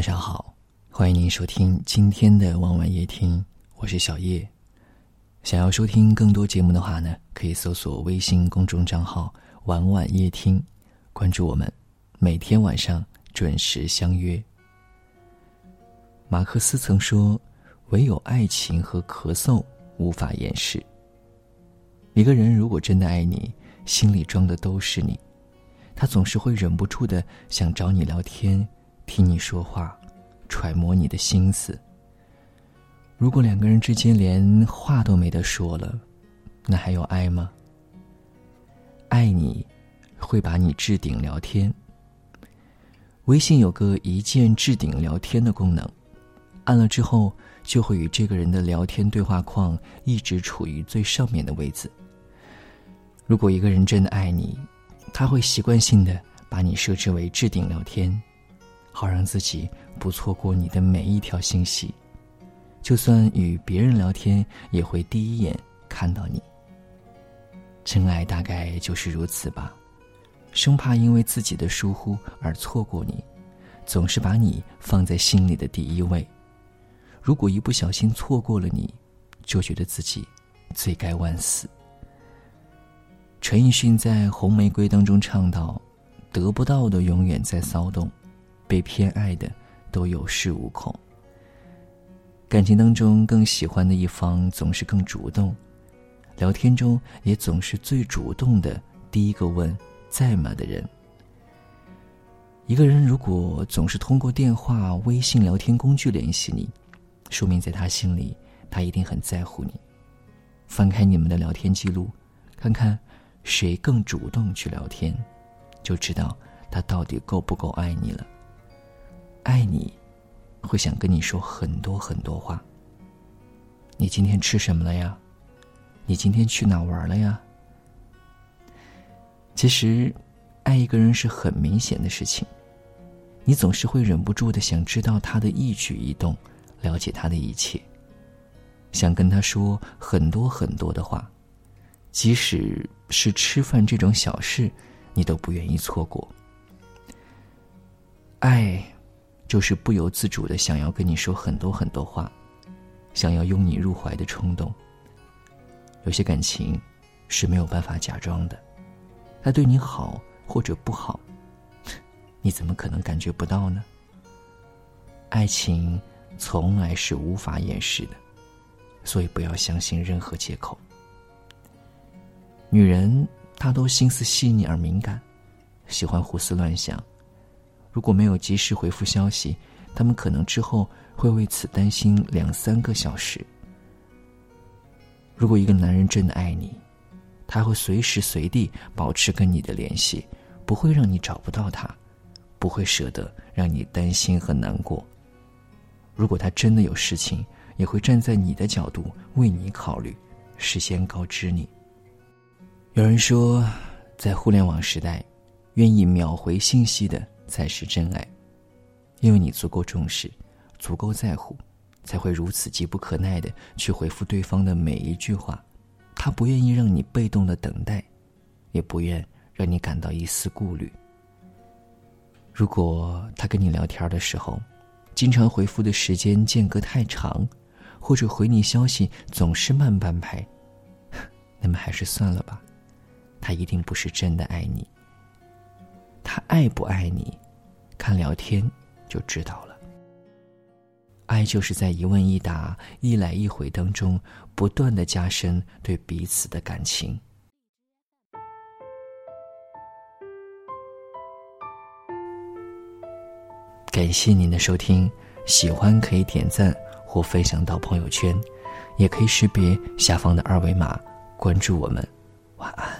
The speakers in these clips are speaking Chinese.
晚上好，欢迎您收听今天的晚晚夜听，我是小叶。想要收听更多节目的话呢，可以搜索微信公众账号“晚晚夜听”，关注我们，每天晚上准时相约。马克思曾说：“唯有爱情和咳嗽无法掩饰。”一个人如果真的爱你，心里装的都是你，他总是会忍不住的想找你聊天，听你说话，揣摩你的心思。如果两个人之间连话都没得说了，那还有爱吗？爱你，会把你置顶聊天。微信有个一键置顶聊天的功能，按了之后就会与这个人的聊天对话框一直处于最上面的位置。如果一个人真的爱你，他会习惯性的把你设置为置顶聊天，好让自己不错过你的每一条信息。就算与别人聊天，也会第一眼看到你。真爱大概就是如此吧，生怕因为自己的疏忽而错过你，总是把你放在心里的第一位。如果一不小心错过了你，就觉得自己罪该万死。陈奕迅在《红玫瑰》当中唱到：“得不到的永远在骚动，被偏爱的都有恃无恐。”感情当中，更喜欢的一方总是更主动，聊天中也总是最主动的，第一个问“在吗”的人。一个人如果总是通过电话、微信聊天工具联系你，说明在他心里，他一定很在乎你。翻开你们的聊天记录，看看谁更主动去聊天，就知道他到底够不够爱你了。爱你。会想跟你说很多很多话。你今天吃什么了呀？你今天去哪玩了呀？其实，爱一个人是很明显的事情。你总是会忍不住的想知道他的一举一动，了解他的一切，想跟他说很多很多的话，即使是吃饭这种小事，你都不愿意错过。爱。就是不由自主的想要跟你说很多很多话，想要拥你入怀的冲动。有些感情是没有办法假装的，他对你好或者不好，你怎么可能感觉不到呢？爱情从来是无法掩饰的，所以不要相信任何借口。女人大都心思细腻而敏感，喜欢胡思乱想。如果没有及时回复消息，他们可能之后会为此担心两三个小时。如果一个男人真的爱你，他会随时随地保持跟你的联系，不会让你找不到他，不会舍得让你担心和难过。如果他真的有事情，也会站在你的角度为你考虑，事先告知你。有人说，在互联网时代，愿意秒回信息的。才是真爱，因为你足够重视，足够在乎，才会如此急不可耐的去回复对方的每一句话。他不愿意让你被动的等待，也不愿让你感到一丝顾虑。如果他跟你聊天的时候，经常回复的时间间隔太长，或者回你消息总是慢半拍，那么还是算了吧，他一定不是真的爱你。爱不爱你，看聊天就知道了。爱就是在一问一答、一来一回当中，不断的加深对彼此的感情。感谢您的收听，喜欢可以点赞或分享到朋友圈，也可以识别下方的二维码关注我们。晚安。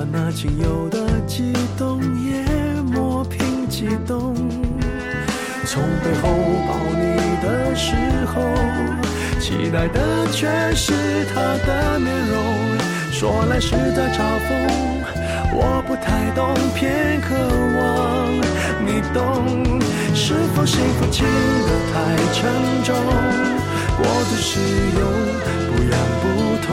把那仅有的悸动，也磨平激动。从背后抱你的时候，期待的却是他的面容。说来是在嘲讽，我不太懂，偏渴望你懂。是否幸福轻得太沉重？过度使用，不痒不痛，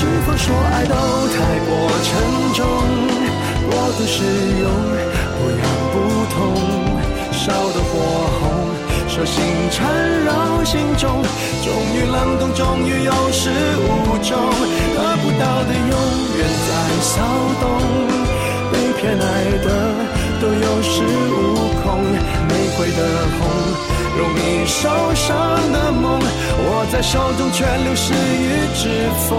是否说爱都太过沉重，过度使用，不痒不痛，烧得火红，手心缠绕心中，终于冷冻，终于有始无终，得不到的永远在骚动，被偏爱的都有恃无恐，玫瑰的红。容易受伤的梦，握在手中却流失于指缝，